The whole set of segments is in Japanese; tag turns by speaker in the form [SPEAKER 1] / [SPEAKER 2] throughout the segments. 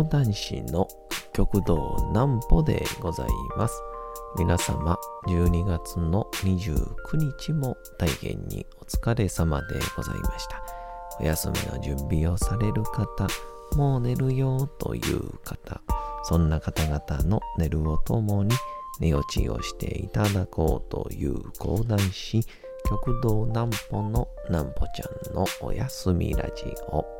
[SPEAKER 1] 講談師の極道南歩でございます。皆様、12月の29日も大変にお疲れ様でございました。お休みの準備をされる方、もう寝るよという方、そんな方々の寝るをともに寝落ちをしていただこうという講談師、極道南歩の南歩ちゃんのおやすみラジオ。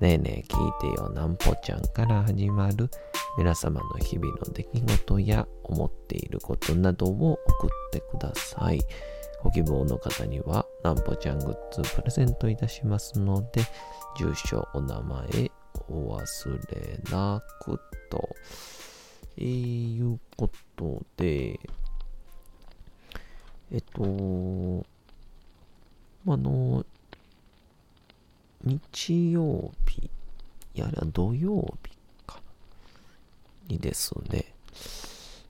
[SPEAKER 1] ねえねえ聞いてよなんぽちゃんから始まる皆様の日々の出来事や思っていることなどを送ってください。ご希望の方にはなんぽちゃんグッズプレゼントいたしますので、住所、お名前、お忘れなくと。えー、いうことで、えっと、あの、日曜日、やら土曜日か、にですね、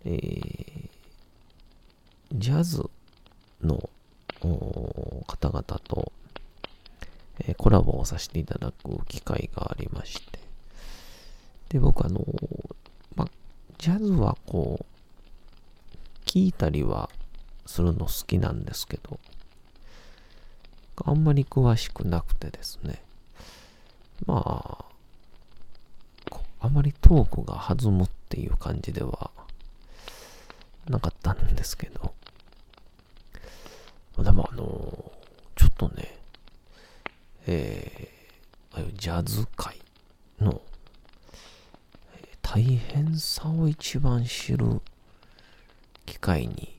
[SPEAKER 1] えー、ジャズの方々と、えー、コラボをさせていただく機会がありまして、で、僕あの、ま、ジャズはこう、聞いたりはするの好きなんですけど、あんまり詳しくなくてですね。まあ、あまりトークが弾むっていう感じではなかったんですけど。でもあの、ちょっとね、えー、ああいうジャズ界の、大変さを一番知る機会に、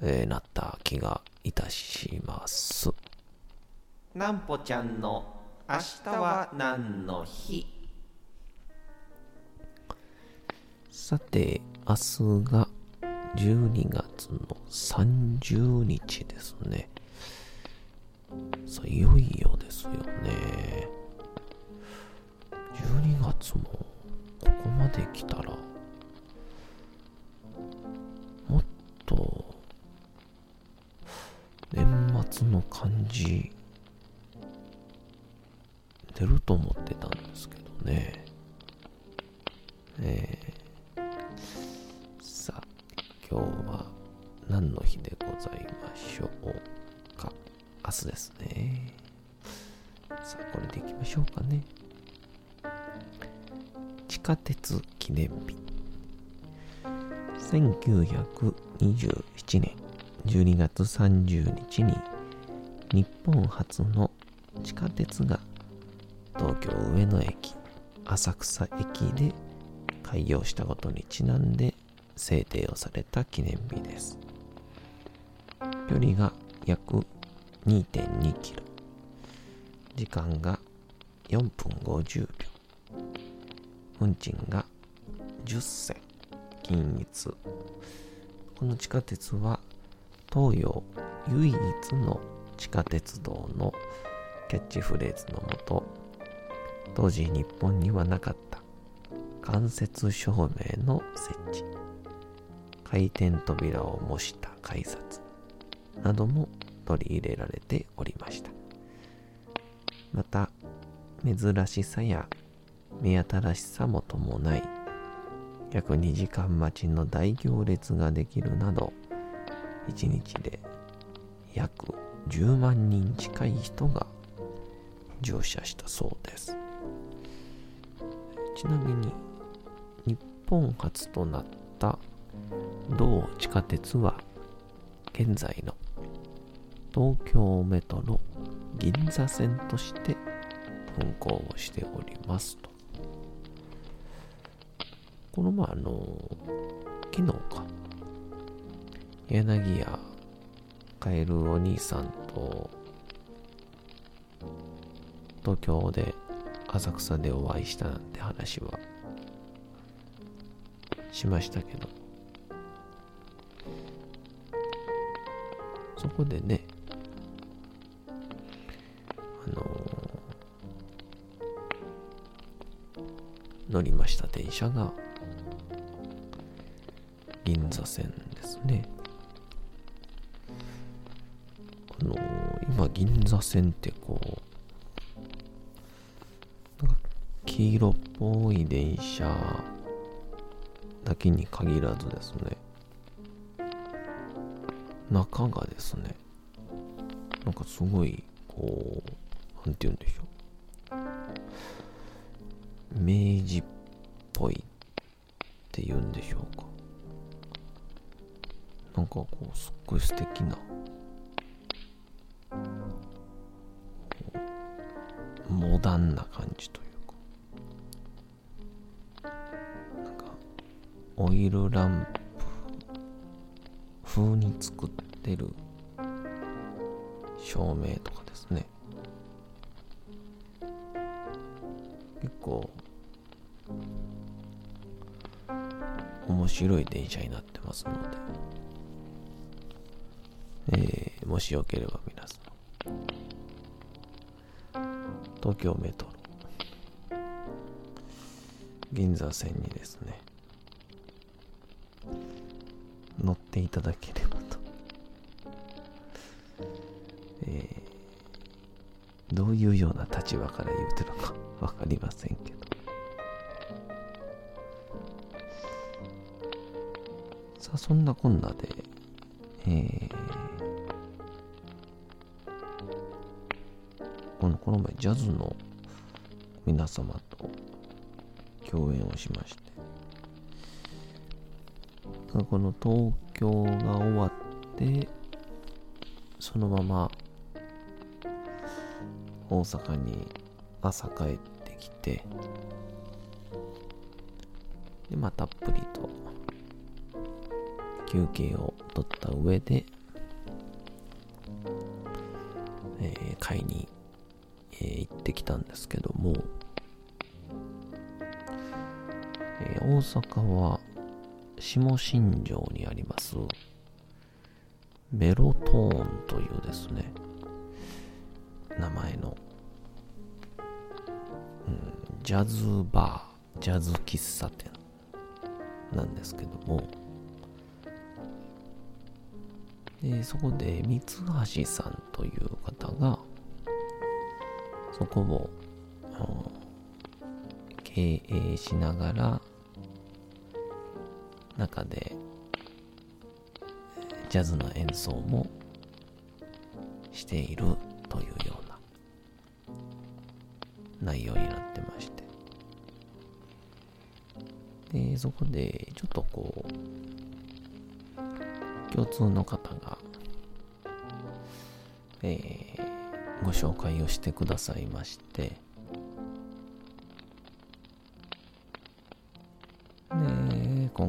[SPEAKER 1] えー、なった気がいたします。
[SPEAKER 2] なんぽちゃんの明日は何の日？
[SPEAKER 1] さて、明日が12月の30日ですね。さあ、いよいよですよね。12月もここまで来たら、もっと年末の感じ出ると思ってたんですけどね。えー、さあ、今日は何の日でございましょうか。明日ですね。さあ、これでいきましょうかね。地下鉄記念日。1927年12月30日に日本初の地下鉄が東京上野駅浅草駅で開業したことにちなんで制定をされた記念日です。距離が約2.2キロ。時間が4分50秒。運賃が10銭。均一。この地下鉄は東洋唯一の地下鉄道のキャッチフレーズのもと当時日本にはなかった。間接照明の設置。回転扉を模した改札。なども取り入れられておりました。また珍しさや目新しさも伴い約2時間待ちの大行列ができるなど1日で約10万人近い人が乗車したそうちなみに日本初となった同地下鉄は現在の東京メトロ銀座線として運行をしておりますと。この前あの昨日か。柳家カエルお兄さんと東京で浅草でお会いしたなんて話はしましたけど。そこでねあの乗りました電車が銀座線ですね。あの今銀座線ってこう黄色っぽい電車。だけに限らずですね。中がですねなんかすごいこうなんて言うんでしょう。明治っぽいって言うんでしょうか。なんかこうすっごい素敵な。モダンな感じというオイルランプ風に作ってる照明とかですね。結構面白い電車になってますので、えーもしよければ皆さん。東京メトロ。銀座線にですね。ていただければと、えーどういうような立場から言うてるのかわかりませんけど。さあそんなこんなでえーこのこの前ジャズの皆様と共演をしまして。この東京が終わってそのまま大阪に朝帰ってきてでまあたっぷりと休憩を取った上で、えー買いに、えー行ってきたんですけども、えー大阪は下新庄にあります。メロトーンというですね名前の、うん、ジャズバージャズ喫茶店なんですけども。でそこで三橋さんという方がそこをあの経営しながら中でジャズの演奏もしているというような内容になってまして。でそこでちょっとこう共通の方が、えーご紹介をしてくださいまして。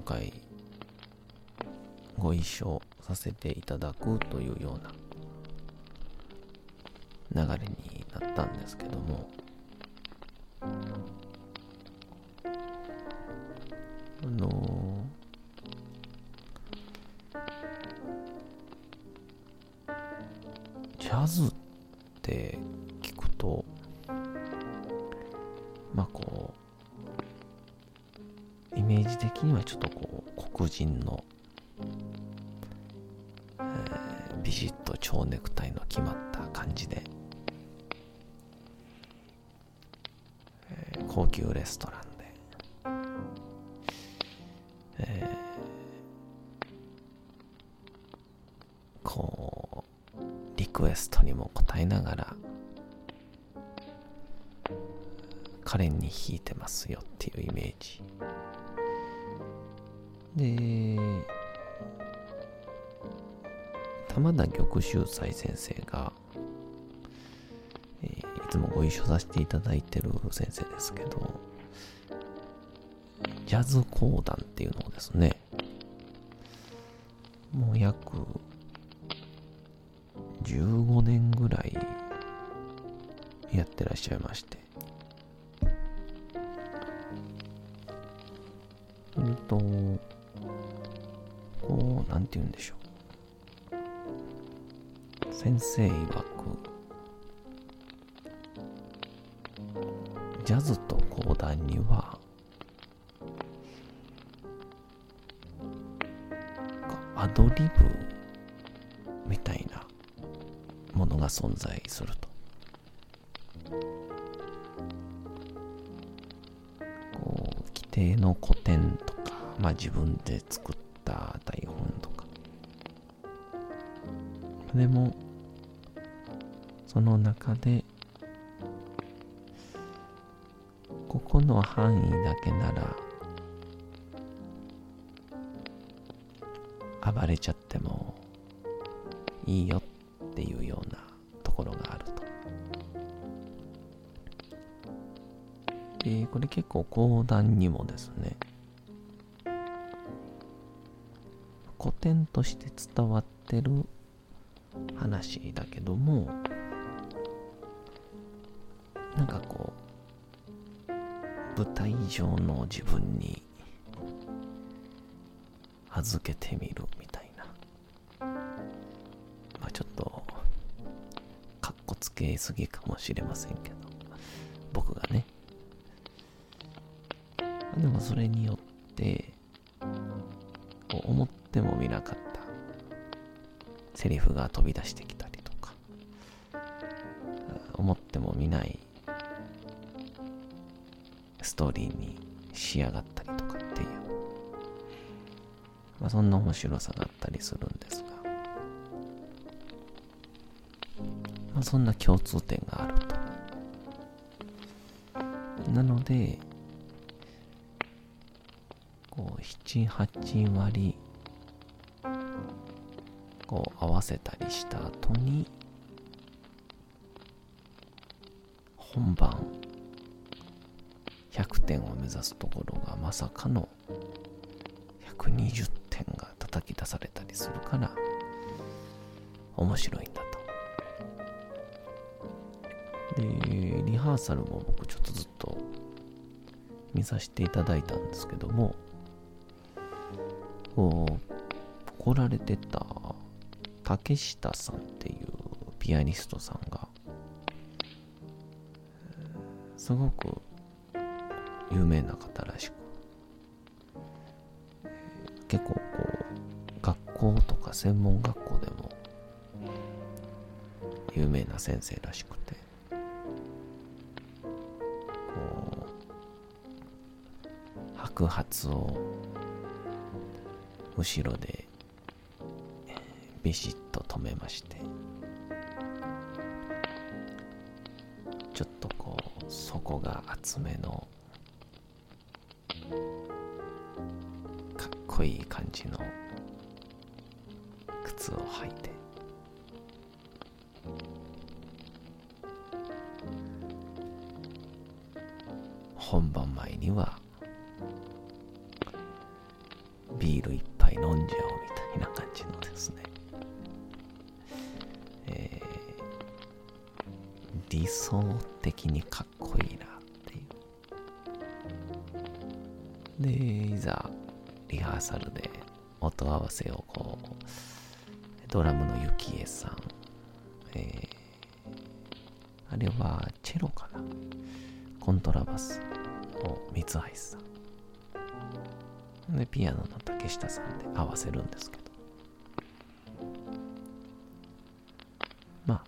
[SPEAKER 1] 回ご一緒させていただくというような流れになったんですけども。あのジャズって聞くとまあこ的にはちょっとこう黒人の、えービシッと蝶ネクタイの決まった感じで、えー高級レストラン。玉田玉秀斎先生が、えーいつもご一緒させていただいてる先生ですけどジャズ講談っていうのをですねもう約15年ぐらいやってらっしゃいましてすると、こう、なんて言うんでしょう。生曰く、ジャズと講談には、アドリブみたいなものが存在すると。こう、規定の古典とか、まあ自分で作った台本とか。でも、その中で、ここの範囲だけなら、暴れちゃってもいいよっていうようなところがあると。で、これ結構講談にもですね、古典として伝わってる話だけども、なんかこう、舞台上の自分に預けてみるみたいな。まあちょっと、かっこつけすぎかもしれませんけど、僕がね。でもそれによって、思ってもみなかったセリフが飛び出してきたりとか、思ってもみないトーリーに仕上がったりとかっていう、まあ、そんな面白さがあったりするんですが、まあ、そんな共通点があると。なので、こう、7、8割、こう、合わせたりした後に、本番、100点を目指すところがまさかの120点が叩き出されたりするから面白いんだと。で、リハーサルも僕ちょっとずっと見させていただいたんですけども、こう、来られてた竹下さんっていうピアニストさんが、すごく専門学校でも有名な先生らしくて、こう、白髪を後ろでビシッと止めましてちょっとこう底が厚めのかっこいい感じので、いざリハーサルで音合わせをこう、ドラムのゆきえさん、えー、あれはチェロかな？コントラバスの三橋さん。で、ピアノの竹下さんで合わせるんですけど。まあ、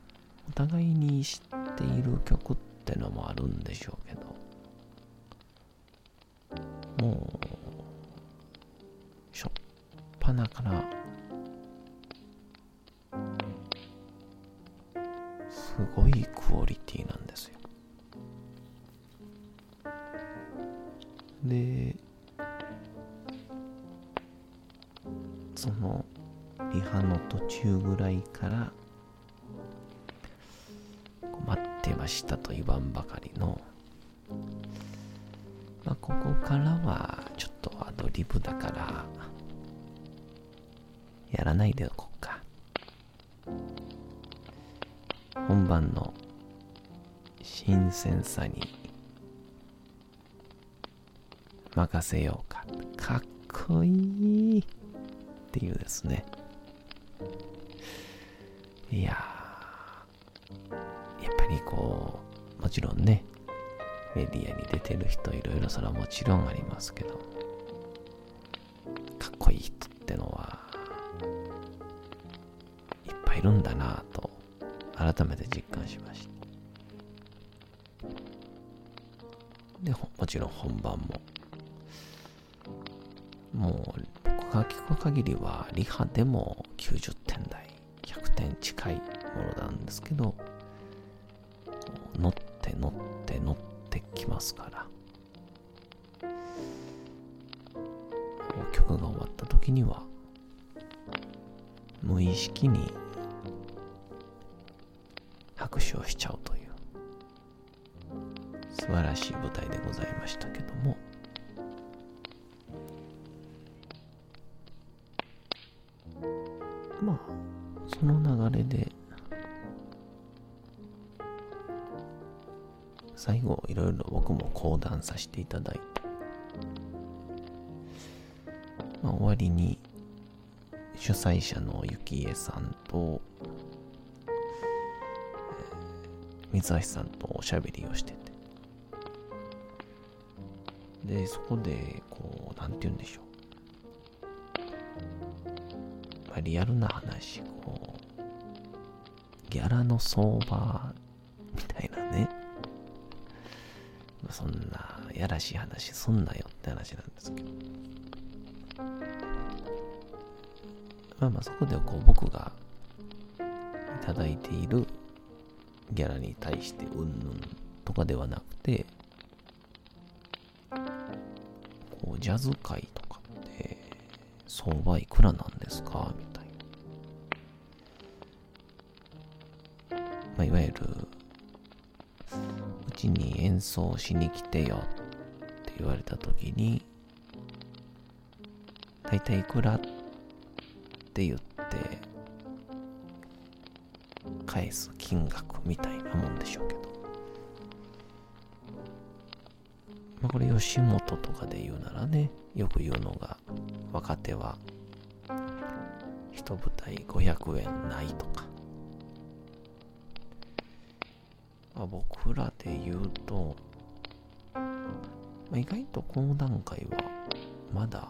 [SPEAKER 1] お互いに知っている曲ってのもあるんでしょうそのリハの途中ぐらいから待ってましたと言わんばかりの、まあ、ここからはちょっとアドリブだからやらないでおこうか。本番の新鮮さに任せようか。かっこいい。っていうですね。いや、やっぱりこう、もちろんね、メディアに出てる人いろいろそれはもちろんありますけど、かっこいい人ってのは、いっぱいいるんだなと、改めて実感しました。で、もちろん本番も。もう、が聞く限りは、リハでも90点台、100点近いものなんですけど、乗って乗って乗ってきますから。曲が終わった時には、無意識に最後いろいろ僕も講談させていただいて。まあ終わりに主催者の幸恵さんと水橋さんとおしゃべりをしてて。でそこでこうなんて言うんでしょう、まあ、リアルな話こうギャラの相場そんなやらしい話すんなよって話なんですけど。まあまあそこでこう僕がいただいているギャラに対してうんぬんとかではなくてこうジャズ界とかって相場いくらなんですかみたいな、まあ、いわゆるちに演奏しに来てよ。って言われた時に大体いくら？って言って返す金額みたいなもんでしょうけど。まあこれ吉本とかで言うならねよく言うのが若手は一舞台500円ないとか、まあ、僕らで言うと、まあ、意外とこの段階はまだ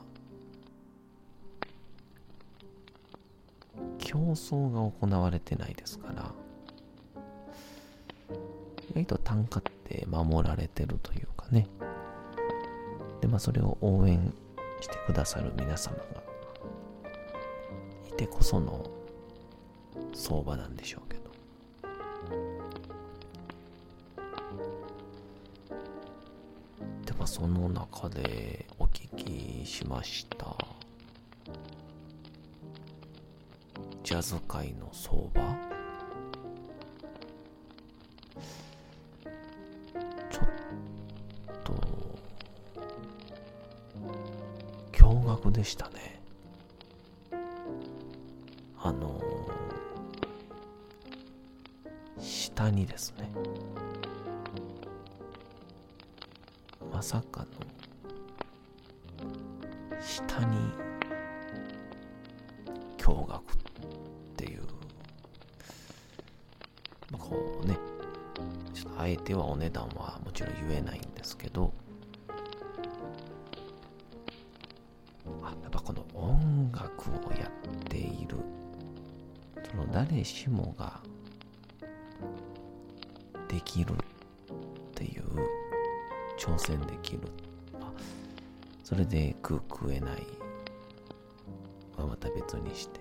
[SPEAKER 1] 競争が行われてないですから意外と単価って守られてるというかね。でまあそれを応援してくださる皆様がいてこその相場なんでしょうけど。その中でお聞きしました。ジャズ界の相場？ちょっと驚愕でしたね。あの下にですね。まさかの下に驚愕っていう、まあ、こうねちょっとあえてはお値段はもちろん言えないんですけどあやっぱこの音楽をやっているその誰しもができる挑戦できる、それで食う食えない。はまた別にして。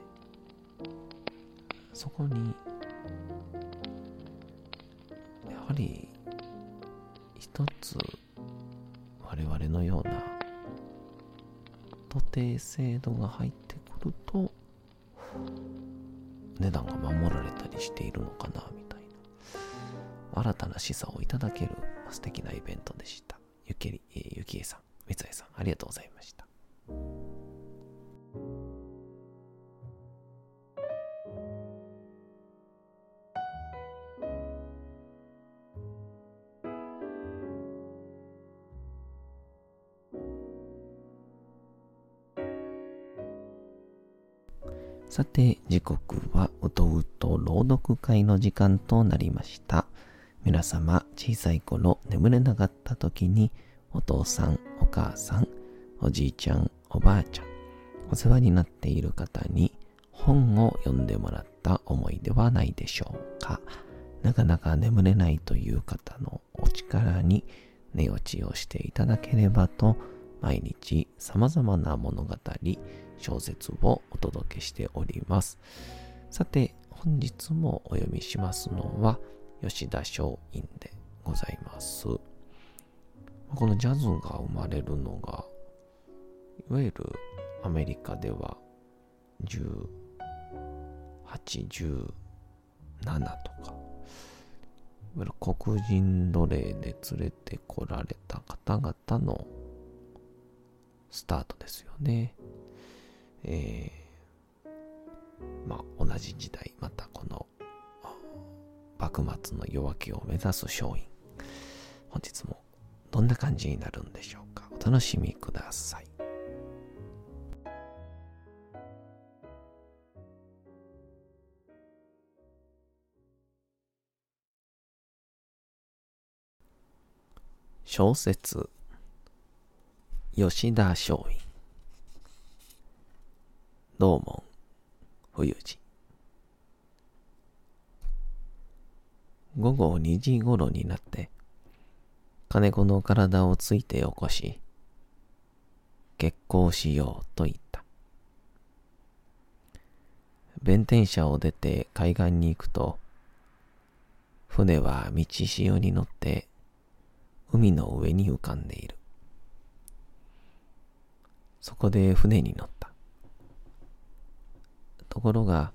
[SPEAKER 1] そこにやはり一つ我々のような徒弟制度が入ってくると値段が守られたりしているのかなみたいな。新たな示唆をいただける素敵なイベントでした。ゆきり、えー、ゆきえさん、みつえさん、ありがとうございました。さて、時刻はうとうと朗読会の時間となりました。皆様、小さい頃眠れなかった時に、お父さん、お母さん、おじいちゃん、おばあちゃん、お世話になっている方に本を読んでもらった思いではないでしょうか。なかなか眠れないという方のお力に寝落ちをしていただければと、毎日様々な物語、小説をお届けしております。さて、本日もお読みしますのは、吉田松陰でございます。このジャズが生まれるのが、いわゆるアメリカでは18、17とか、いわゆる黒人奴隷で連れてこられた方々のスタートですよね。えー、まあ同じ時代、またこの幕末の夜明けを目指す松陰。本日もどんな感じになるんでしょうか。お楽しみください。小説吉田松陰道門冬治午後2時ごろになって金子の体をついて起こし結婚しようと言った弁天社を出て海岸に行くと船は道潮に乗って海の上に浮かんでいる。そこで船に乗った。ところが、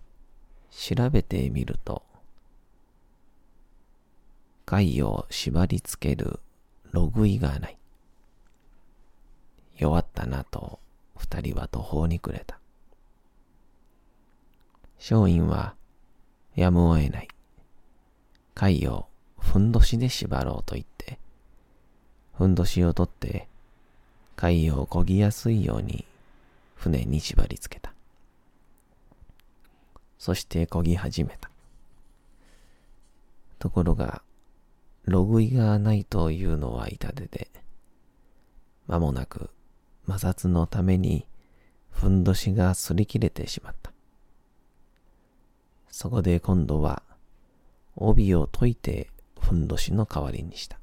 [SPEAKER 1] 調べてみると、貝を縛り付けるログイがない。弱ったなと二人は途方に暮れた。松陰はやむを得ない。貝をふんどしで縛ろうと言ってふんどしを取って、貝を漕ぎやすいように船に縛り付けた。そして漕ぎ始めた。ところが、ログイがないというのは痛手で、間もなく摩擦のためにふんどしが擦り切れてしまった。そこで今度は帯を解いてふんどしの代わりにした。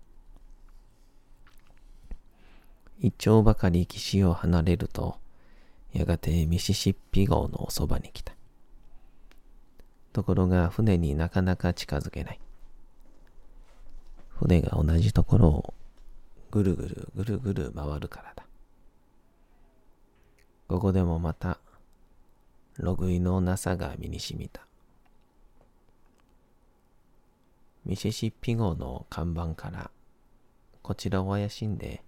[SPEAKER 1] 一丁ばかり岸を離れると、やがてミシシッピ号のそばに来た。ところが船になかなか近づけない。船が同じところをぐるぐるぐるぐる回るからだ。ここでもまた、ログイのなさが身にしみた。ミシシッピ号の看板からこちらを怪しんで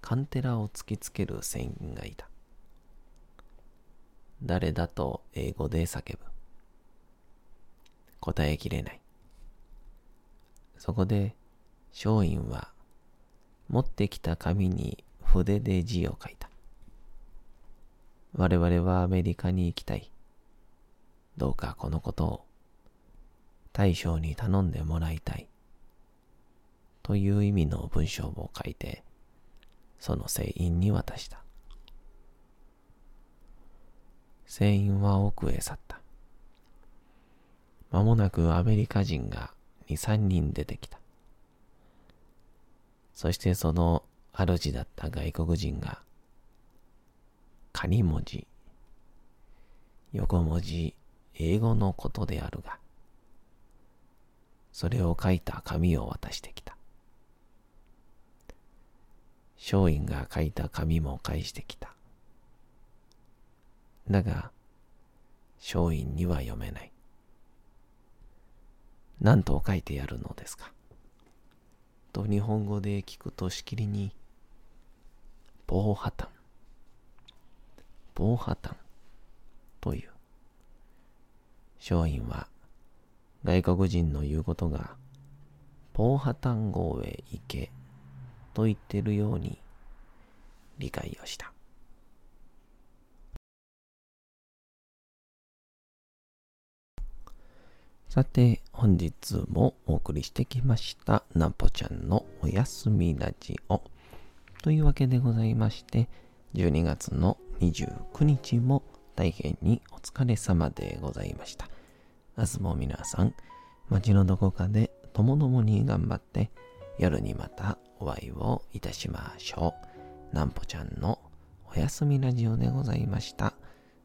[SPEAKER 1] カンテラを突きつける船員がいた。誰だと英語で叫ぶ。答えきれない。そこで、松陰は、持ってきた紙に筆で字を書いた。我々はアメリカに行きたい。どうかこのことを大将に頼んでもらいたい。という意味の文章を書いて、その船員に渡した。船員は奥へ去った。間もなくアメリカ人が二三人出てきた。そしてその主だった外国人が、仮文字、横文字、英語のことであるが、それを書いた紙を渡してきた。松陰が書いた紙も返してきた。だが、松陰には読めない。何と書いてやるのですか？と日本語で聞くとしきりに、防破綻、防破綻という。松陰は外国人の言うことが、防破綻号へ行けと言ってるように理解をした。さて、本日もお送りしてきました、なんぽちゃんのおやすみラジオ。というわけでございまして、12月の29日も大変にお疲れ様でございました。明日も皆さん、街のどこかでともどもに頑張って、夜にまたお会いをいたしましょう。なんぽちゃんのおやすみラジオでございました。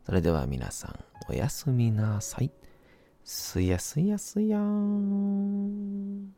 [SPEAKER 1] それでは皆さん、おやすみなさい。すやすやすやーん。